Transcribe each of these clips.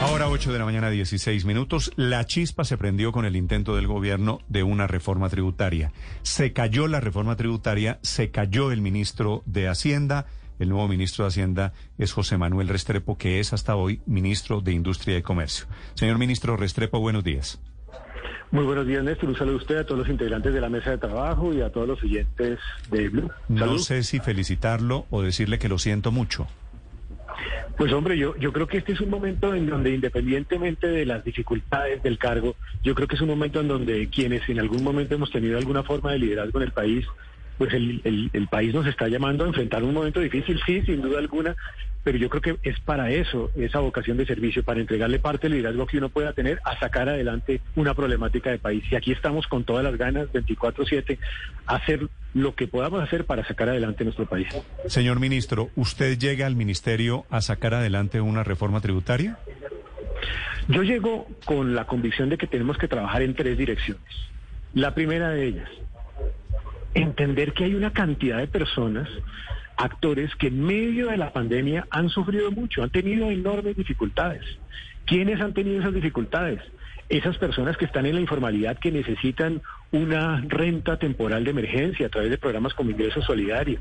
Ahora 8 de la mañana 16 minutos. La chispa se prendió con el intento del gobierno de una reforma tributaria. Se cayó la reforma tributaria, se cayó el ministro de Hacienda. El nuevo ministro de Hacienda es José Manuel Restrepo, que es hasta hoy ministro de Industria y Comercio. Señor ministro Restrepo, buenos días. Muy buenos días, Néstor. Un saludo a usted, a todos los integrantes de la mesa de trabajo y a todos los oyentes de Blue. No sé si felicitarlo o decirle que lo siento mucho. Pues hombre, yo, yo creo que este es un momento en donde independientemente de las dificultades del cargo, yo creo que es un momento en donde quienes en algún momento hemos tenido alguna forma de liderazgo en el país, pues el, el, el país nos está llamando a enfrentar un momento difícil, sí, sin duda alguna, pero yo creo que es para eso, esa vocación de servicio, para entregarle parte del liderazgo que uno pueda tener a sacar adelante una problemática de país. Y aquí estamos con todas las ganas, 24-7, a hacer lo que podamos hacer para sacar adelante nuestro país. Señor ministro, ¿usted llega al ministerio a sacar adelante una reforma tributaria? Yo llego con la convicción de que tenemos que trabajar en tres direcciones. La primera de ellas, entender que hay una cantidad de personas actores que en medio de la pandemia han sufrido mucho, han tenido enormes dificultades. ¿Quiénes han tenido esas dificultades? Esas personas que están en la informalidad, que necesitan una renta temporal de emergencia a través de programas como ingreso solidario.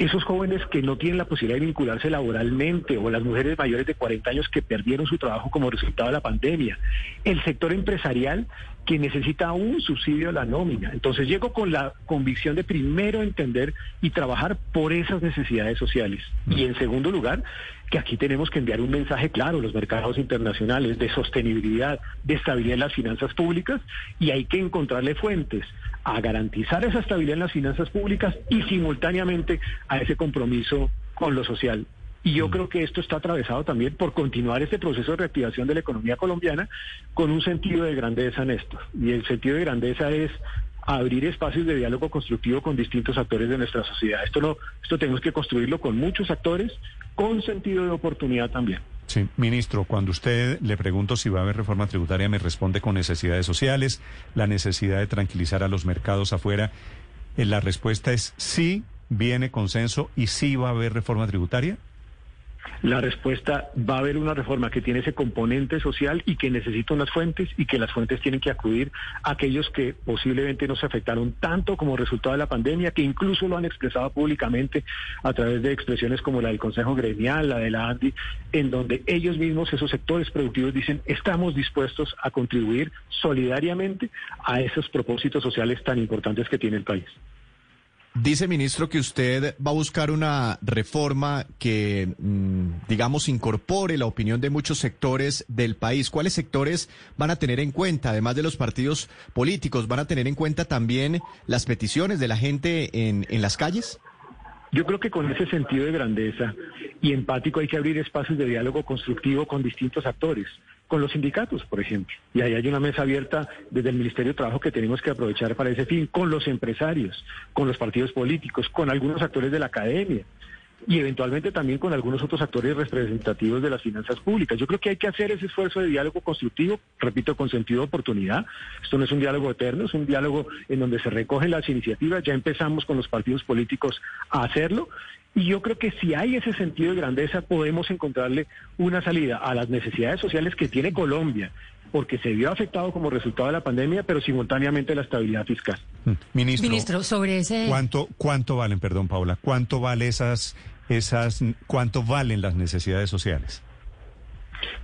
Esos jóvenes que no tienen la posibilidad de vincularse laboralmente o las mujeres mayores de 40 años que perdieron su trabajo como resultado de la pandemia. El sector empresarial que necesita un subsidio a la nómina. Entonces llego con la convicción de primero entender y trabajar por esas necesidades sociales. Y en segundo lugar, que aquí tenemos que enviar un mensaje claro a los mercados internacionales de sostenibilidad, de estabilidad en las finanzas públicas y hay que encontrarle fuentes a garantizar esa estabilidad en las finanzas públicas y simultáneamente a ese compromiso con lo social. Y yo creo que esto está atravesado también por continuar este proceso de reactivación de la economía colombiana con un sentido de grandeza, Néstor. Y el sentido de grandeza es abrir espacios de diálogo constructivo con distintos actores de nuestra sociedad. Esto no, esto tenemos que construirlo con muchos actores, con sentido de oportunidad también. Sí, ministro, cuando usted le pregunto si va a haber reforma tributaria, me responde con necesidades sociales, la necesidad de tranquilizar a los mercados afuera. Eh, la respuesta es sí, viene consenso y sí va a haber reforma tributaria. La respuesta va a haber una reforma que tiene ese componente social y que necesita unas fuentes y que las fuentes tienen que acudir a aquellos que posiblemente no se afectaron tanto como resultado de la pandemia, que incluso lo han expresado públicamente a través de expresiones como la del Consejo Gremial, la de la ANDI, en donde ellos mismos, esos sectores productivos, dicen estamos dispuestos a contribuir solidariamente a esos propósitos sociales tan importantes que tiene el país. Dice, ministro, que usted va a buscar una reforma que, mm, digamos, incorpore la opinión de muchos sectores del país. ¿Cuáles sectores van a tener en cuenta, además de los partidos políticos, van a tener en cuenta también las peticiones de la gente en, en las calles? Yo creo que con ese sentido de grandeza y empático hay que abrir espacios de diálogo constructivo con distintos actores con los sindicatos, por ejemplo. Y ahí hay una mesa abierta desde el Ministerio de Trabajo que tenemos que aprovechar para ese fin, con los empresarios, con los partidos políticos, con algunos actores de la academia y eventualmente también con algunos otros actores representativos de las finanzas públicas. Yo creo que hay que hacer ese esfuerzo de diálogo constructivo, repito, con sentido de oportunidad. Esto no es un diálogo eterno, es un diálogo en donde se recogen las iniciativas. Ya empezamos con los partidos políticos a hacerlo y yo creo que si hay ese sentido de grandeza, podemos encontrarle una salida a las necesidades sociales que tiene Colombia, porque se vio afectado como resultado de la pandemia, pero simultáneamente la estabilidad fiscal. Mm. Ministro, Ministro sobre ese... ¿cuánto, ¿Cuánto valen, perdón, Paula, cuánto vale esas, esas, cuánto valen las necesidades sociales?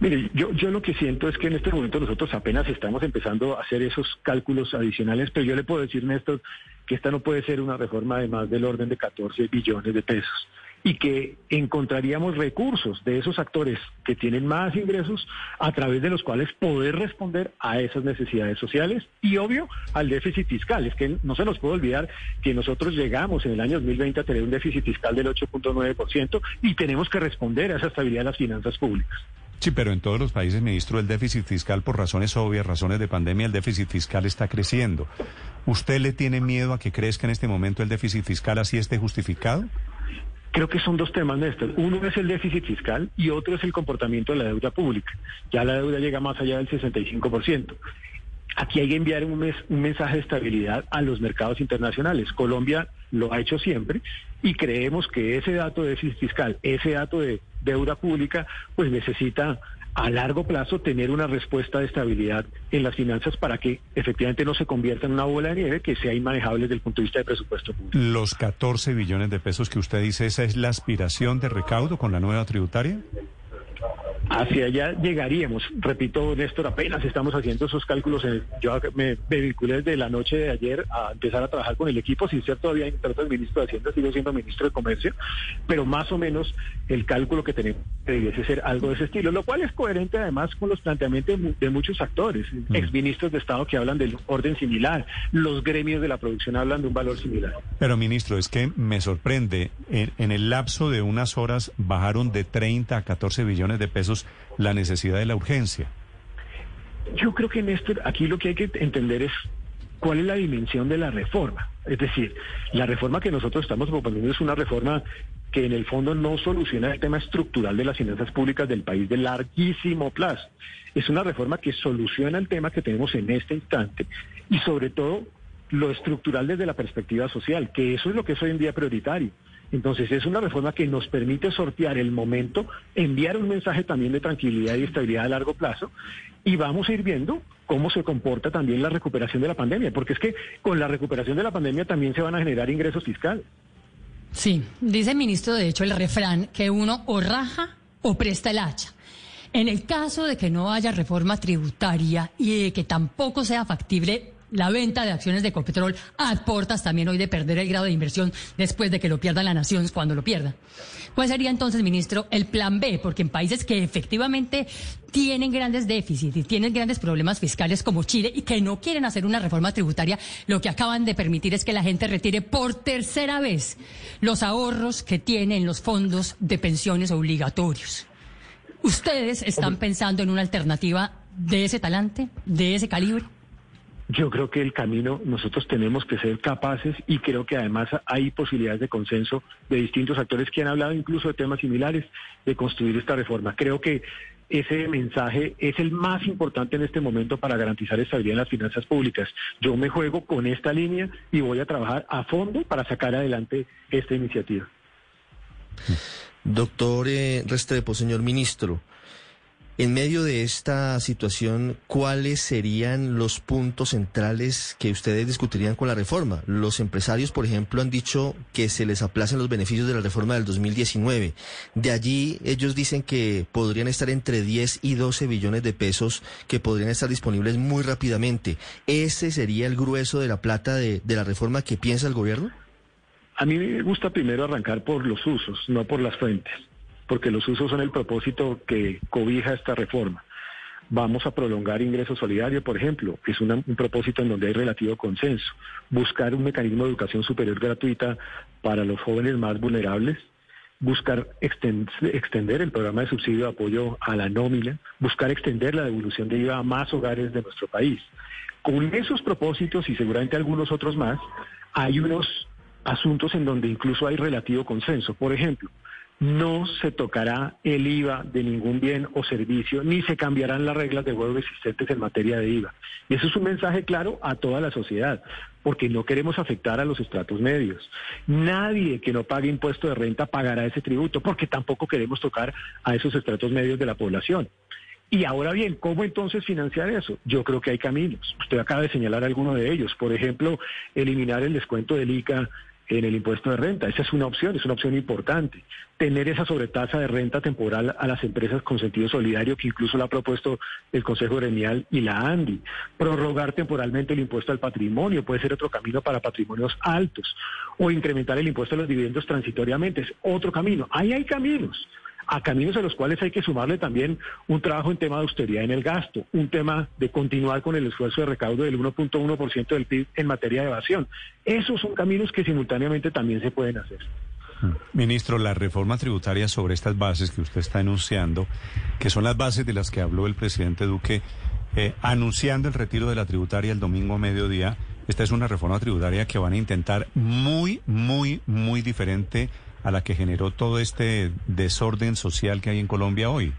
Mire, yo, yo lo que siento es que en este momento nosotros apenas estamos empezando a hacer esos cálculos adicionales, pero yo le puedo decir, Néstor, que esta no puede ser una reforma de más del orden de 14 billones de pesos y que encontraríamos recursos de esos actores que tienen más ingresos a través de los cuales poder responder a esas necesidades sociales y obvio al déficit fiscal. Es que no se nos puede olvidar que nosotros llegamos en el año 2020 a tener un déficit fiscal del 8.9% y tenemos que responder a esa estabilidad de las finanzas públicas. Sí, pero en todos los países, ministro, el déficit fiscal, por razones obvias, razones de pandemia, el déficit fiscal está creciendo. ¿Usted le tiene miedo a que crezca en este momento el déficit fiscal así esté justificado? Creo que son dos temas, Néstor. Uno es el déficit fiscal y otro es el comportamiento de la deuda pública. Ya la deuda llega más allá del 65%. Aquí hay que enviar un, un, mensaje de estabilidad a los mercados internacionales. Colombia lo ha hecho siempre y creemos que ese dato de déficit fiscal, ese dato de deuda pública, pues necesita a largo plazo tener una respuesta de estabilidad en las finanzas para que efectivamente no se convierta en una bola de nieve que sea inmanejable desde el punto de vista de presupuesto público. Los 14 billones de pesos que usted dice, ¿esa es la aspiración de recaudo con la nueva tributaria? Hacia allá llegaríamos. Repito, Néstor, apenas estamos haciendo esos cálculos. yo me, vinculé desde la noche de ayer a empezar a trabajar con el equipo, sin ser todavía intérprete del ministro de Hacienda, sigo siendo ministro de Comercio, pero más o menos el cálculo que tenemos debiese ser algo de ese estilo, lo cual es coherente además con los planteamientos de, muchos actores, mm. exministros de Estado que hablan del orden similar, los gremios de la producción hablan de un valor similar. Pero, ministro, es que me sorprende, en, en el lapso de unas horas bajaron de 30 a 14 billones de pesos la necesidad de la urgencia? Yo creo que, Néstor, aquí lo que hay que entender es cuál es la dimensión de la reforma. Es decir, la reforma que nosotros estamos proponiendo es una reforma que en el fondo no soluciona el tema estructural de las finanzas públicas del país de larguísimo plazo. Es una reforma que soluciona el tema que tenemos en este instante y sobre todo lo estructural desde la perspectiva social, que eso es lo que es hoy en día prioritario. Entonces es una reforma que nos permite sortear el momento, enviar un mensaje también de tranquilidad y estabilidad a largo plazo y vamos a ir viendo cómo se comporta también la recuperación de la pandemia, porque es que con la recuperación de la pandemia también se van a generar ingresos fiscales. Sí, dice el ministro, de hecho, el refrán, que uno o raja o presta el hacha. En el caso de que no haya reforma tributaria y de que tampoco sea factible la venta de acciones de Copetrol a portas también hoy de perder el grado de inversión después de que lo pierda la nación cuando lo pierda. ¿Cuál sería entonces, ministro, el plan B? Porque en países que efectivamente tienen grandes déficits y tienen grandes problemas fiscales como Chile y que no quieren hacer una reforma tributaria, lo que acaban de permitir es que la gente retire por tercera vez los ahorros que tiene en los fondos de pensiones obligatorios. ¿Ustedes están pensando en una alternativa de ese talante, de ese calibre? Yo creo que el camino nosotros tenemos que ser capaces y creo que además hay posibilidades de consenso de distintos actores que han hablado incluso de temas similares de construir esta reforma. Creo que ese mensaje es el más importante en este momento para garantizar estabilidad en las finanzas públicas. Yo me juego con esta línea y voy a trabajar a fondo para sacar adelante esta iniciativa. Doctor eh, Restrepo, señor ministro. En medio de esta situación, ¿cuáles serían los puntos centrales que ustedes discutirían con la reforma? Los empresarios, por ejemplo, han dicho que se les aplacen los beneficios de la reforma del 2019. De allí, ellos dicen que podrían estar entre 10 y 12 billones de pesos que podrían estar disponibles muy rápidamente. ¿Ese sería el grueso de la plata de, de la reforma que piensa el gobierno? A mí me gusta primero arrancar por los usos, no por las fuentes porque los usos son el propósito que cobija esta reforma. Vamos a prolongar ingreso solidario, por ejemplo, es un propósito en donde hay relativo consenso. Buscar un mecanismo de educación superior gratuita para los jóvenes más vulnerables, buscar extender el programa de subsidio de apoyo a la nómina, buscar extender la devolución de IVA a más hogares de nuestro país. Con esos propósitos y seguramente algunos otros más, hay unos asuntos en donde incluso hay relativo consenso. Por ejemplo, no se tocará el IVA de ningún bien o servicio, ni se cambiarán las reglas de juego existentes en materia de IVA. Y eso es un mensaje claro a toda la sociedad, porque no queremos afectar a los estratos medios. Nadie que no pague impuesto de renta pagará ese tributo, porque tampoco queremos tocar a esos estratos medios de la población. Y ahora bien, ¿cómo entonces financiar eso? Yo creo que hay caminos. Usted acaba de señalar alguno de ellos. Por ejemplo, eliminar el descuento del ICA en el impuesto de renta. Esa es una opción, es una opción importante. Tener esa sobretasa de renta temporal a las empresas con sentido solidario, que incluso la ha propuesto el Consejo Gremial y la ANDI. Prorrogar temporalmente el impuesto al patrimonio, puede ser otro camino para patrimonios altos. O incrementar el impuesto a los dividendos transitoriamente, es otro camino. Ahí hay caminos a caminos a los cuales hay que sumarle también un trabajo en tema de austeridad en el gasto, un tema de continuar con el esfuerzo de recaudo del 1.1% del PIB en materia de evasión. Esos son caminos que simultáneamente también se pueden hacer. Ministro, la reforma tributaria sobre estas bases que usted está enunciando, que son las bases de las que habló el presidente Duque, eh, anunciando el retiro de la tributaria el domingo a mediodía, esta es una reforma tributaria que van a intentar muy, muy, muy diferente a la que generó todo este desorden social que hay en Colombia hoy?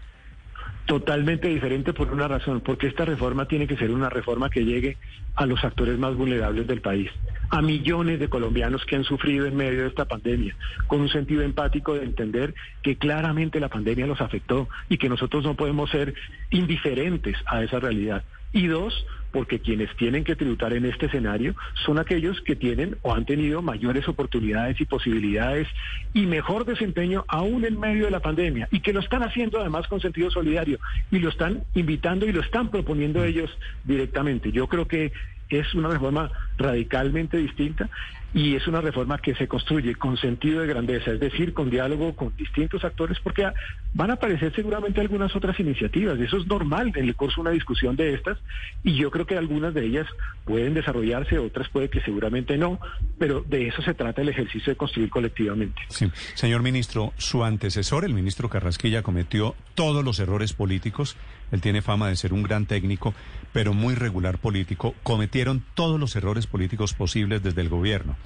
Totalmente diferente por una razón, porque esta reforma tiene que ser una reforma que llegue a los actores más vulnerables del país, a millones de colombianos que han sufrido en medio de esta pandemia, con un sentido empático de entender que claramente la pandemia los afectó y que nosotros no podemos ser indiferentes a esa realidad. Y dos, porque quienes tienen que tributar en este escenario son aquellos que tienen o han tenido mayores oportunidades y posibilidades y mejor desempeño aún en medio de la pandemia y que lo están haciendo además con sentido solidario y lo están invitando y lo están proponiendo ellos directamente. Yo creo que es una reforma radicalmente distinta y es una reforma que se construye con sentido de grandeza, es decir, con diálogo con distintos actores, porque van a aparecer seguramente algunas otras iniciativas. Eso es normal en el curso de una discusión de estas, y yo creo que algunas de ellas pueden desarrollarse, otras puede que seguramente no, pero de eso se trata el ejercicio de construir colectivamente. Sí. Señor ministro, su antecesor, el ministro Carrasquilla, cometió todos los errores políticos. Él tiene fama de ser un gran técnico, pero muy regular político. Cometieron todos los errores políticos posibles desde el gobierno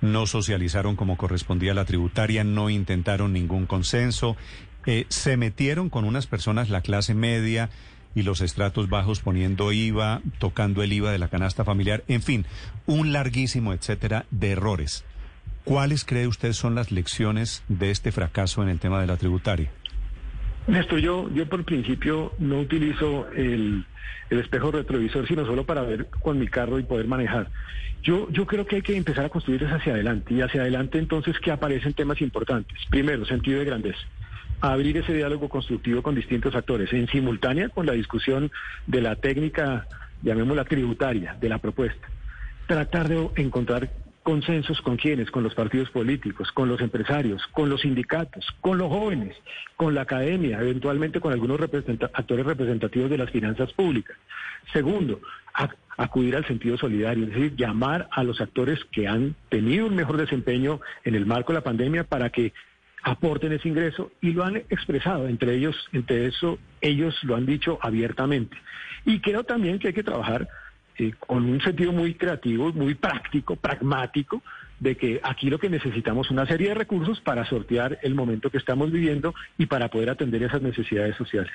no socializaron como correspondía la tributaria, no intentaron ningún consenso, eh, se metieron con unas personas, la clase media y los estratos bajos poniendo IVA, tocando el IVA de la canasta familiar, en fin, un larguísimo etcétera de errores. ¿Cuáles cree usted son las lecciones de este fracaso en el tema de la tributaria? Néstor, yo, yo por principio no utilizo el, el espejo retrovisor, sino solo para ver con mi carro y poder manejar. Yo, yo creo que hay que empezar a construir hacia adelante y hacia adelante entonces que aparecen temas importantes. Primero, sentido de grandeza. Abrir ese diálogo constructivo con distintos actores, en simultánea con la discusión de la técnica, llamémosla tributaria, de la propuesta. Tratar de encontrar consensos con quienes, con los partidos políticos, con los empresarios, con los sindicatos, con los jóvenes, con la academia, eventualmente con algunos actores representativos de las finanzas públicas. Segundo, acudir al sentido solidario, es decir, llamar a los actores que han tenido un mejor desempeño en el marco de la pandemia para que aporten ese ingreso y lo han expresado, entre ellos, entre eso, ellos lo han dicho abiertamente. Y creo también que hay que trabajar con un sentido muy creativo, muy práctico, pragmático, de que aquí lo que necesitamos es una serie de recursos para sortear el momento que estamos viviendo y para poder atender esas necesidades sociales.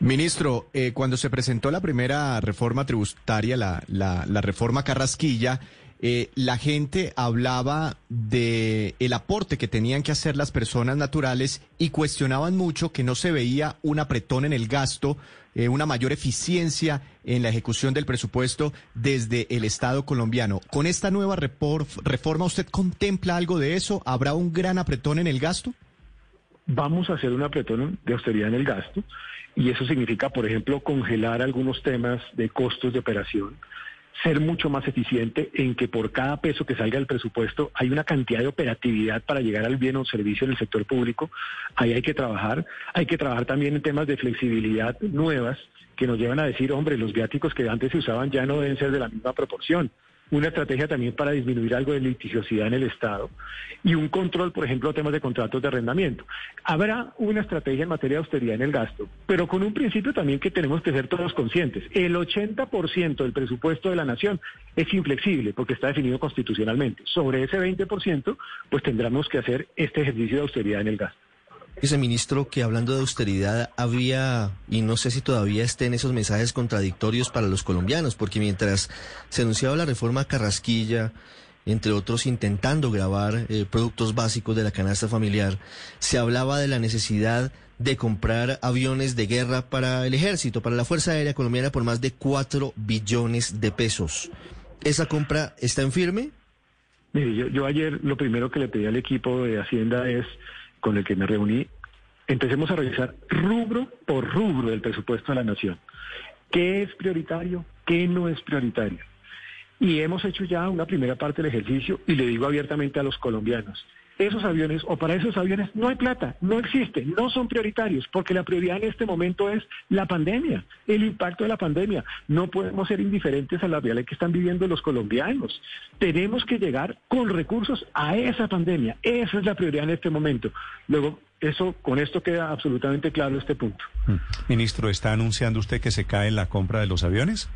Ministro, eh, cuando se presentó la primera reforma tributaria, la, la, la reforma Carrasquilla, eh, la gente hablaba de el aporte que tenían que hacer las personas naturales y cuestionaban mucho que no se veía un apretón en el gasto, eh, una mayor eficiencia en la ejecución del presupuesto desde el Estado colombiano. ¿Con esta nueva reforma usted contempla algo de eso? ¿Habrá un gran apretón en el gasto? Vamos a hacer un apretón de austeridad en el gasto y eso significa, por ejemplo, congelar algunos temas de costos de operación ser mucho más eficiente en que por cada peso que salga del presupuesto hay una cantidad de operatividad para llegar al bien o servicio en el sector público. Ahí hay que trabajar. Hay que trabajar también en temas de flexibilidad nuevas que nos llevan a decir, hombre, los viáticos que antes se usaban ya no deben ser de la misma proporción una estrategia también para disminuir algo de litigiosidad en el Estado y un control, por ejemplo, de temas de contratos de arrendamiento. Habrá una estrategia en materia de austeridad en el gasto, pero con un principio también que tenemos que ser todos conscientes. El 80% del presupuesto de la nación es inflexible porque está definido constitucionalmente. Sobre ese 20%, pues tendremos que hacer este ejercicio de austeridad en el gasto. Ese ministro que hablando de austeridad había, y no sé si todavía estén esos mensajes contradictorios para los colombianos, porque mientras se anunciaba la reforma Carrasquilla, entre otros intentando grabar eh, productos básicos de la canasta familiar, se hablaba de la necesidad de comprar aviones de guerra para el ejército, para la Fuerza Aérea Colombiana por más de 4 billones de pesos. ¿Esa compra está en firme? Mire, yo, yo ayer lo primero que le pedí al equipo de Hacienda es con el que me reuní, empecemos a revisar rubro por rubro del presupuesto de la nación. ¿Qué es prioritario? ¿Qué no es prioritario? Y hemos hecho ya una primera parte del ejercicio y le digo abiertamente a los colombianos, esos aviones o para esos aviones no hay plata, no existen, no son prioritarios, porque la prioridad en este momento es la pandemia, el impacto de la pandemia. No podemos ser indiferentes a la realidad que están viviendo los colombianos. Tenemos que llegar con recursos a esa pandemia. Esa es la prioridad en este momento. Luego, eso, con esto queda absolutamente claro este punto. Mm. Ministro, ¿está anunciando usted que se cae la compra de los aviones?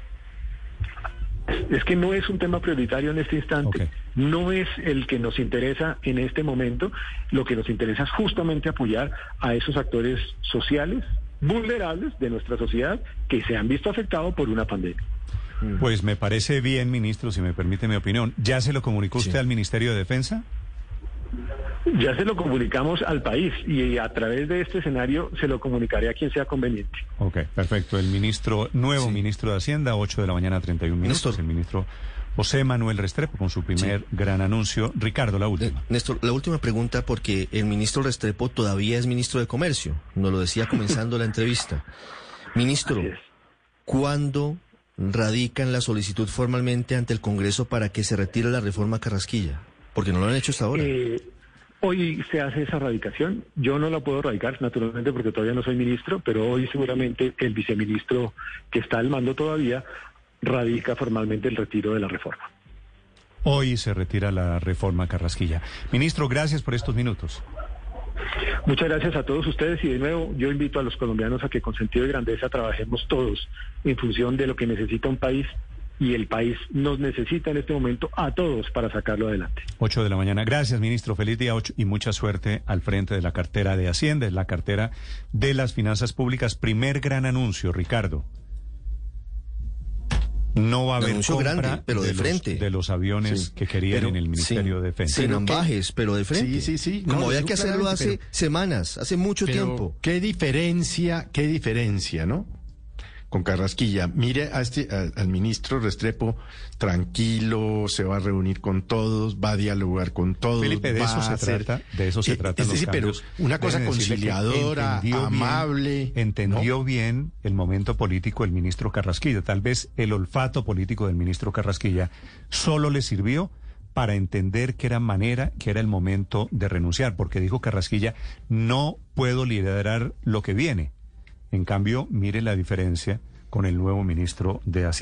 Es que no es un tema prioritario en este instante, no es el que nos interesa en este momento, lo que nos interesa es justamente apoyar a esos actores sociales vulnerables de nuestra sociedad que se han visto afectados por una pandemia. Pues me parece bien, ministro, si me permite mi opinión. ¿Ya se lo comunicó usted al Ministerio de Defensa? Ya se lo comunicamos al país y a través de este escenario se lo comunicaré a quien sea conveniente. Ok, perfecto. El ministro, nuevo ministro de Hacienda, 8 de la mañana, 31 minutos. Néstor. El ministro José Manuel Restrepo con su primer gran anuncio. Ricardo, la Eh, última. Néstor, la última pregunta porque el ministro Restrepo todavía es ministro de Comercio. Nos lo decía comenzando la entrevista. Ministro. ¿cuándo radican la solicitud formalmente ante el Congreso para que se retire la reforma Carrasquilla? Porque no lo han hecho hasta ahora. Eh, hoy se hace esa radicación. Yo no la puedo radicar, naturalmente, porque todavía no soy ministro, pero hoy seguramente el viceministro que está al mando todavía radica formalmente el retiro de la reforma. Hoy se retira la reforma Carrasquilla. Ministro, gracias por estos minutos. Muchas gracias a todos ustedes y de nuevo yo invito a los colombianos a que con sentido de grandeza trabajemos todos en función de lo que necesita un país y el país nos necesita en este momento a todos para sacarlo adelante. 8 de la mañana. Gracias, ministro. Feliz día 8 y mucha suerte al frente de la cartera de Hacienda, es la cartera de las finanzas públicas. Primer gran anuncio, Ricardo. No va a Un haber anuncio compra grande, pero de los- frente. de los aviones Sí. que querían Pero en el Ministerio de Defensa. sin ambajes, pero de frente. Sí, sí, sí. Como No, había que hacerlo hace pero- semanas, hace mucho Pero tiempo. qué diferencia, qué diferencia, ¿no? Con Carrasquilla. Mire a este, a- al ministro Restrepo tranquilo, se va a reunir con todos, va a dialogar con todos. Felipe, de eso se hacer- trata, de eso se Eh, tratan es los decir, pero cambios. una cosa conciliadora, entendió bien- amable. entendió ¿no? bien el momento político del ministro Carrasquilla. Tal vez el olfato político del ministro Carrasquilla solo le sirvió para entender que era manera, que era el momento de renunciar, porque dijo Carrasquilla, no puedo liderar lo que viene. En cambio, mire la diferencia con el nuevo ministro de Hacienda.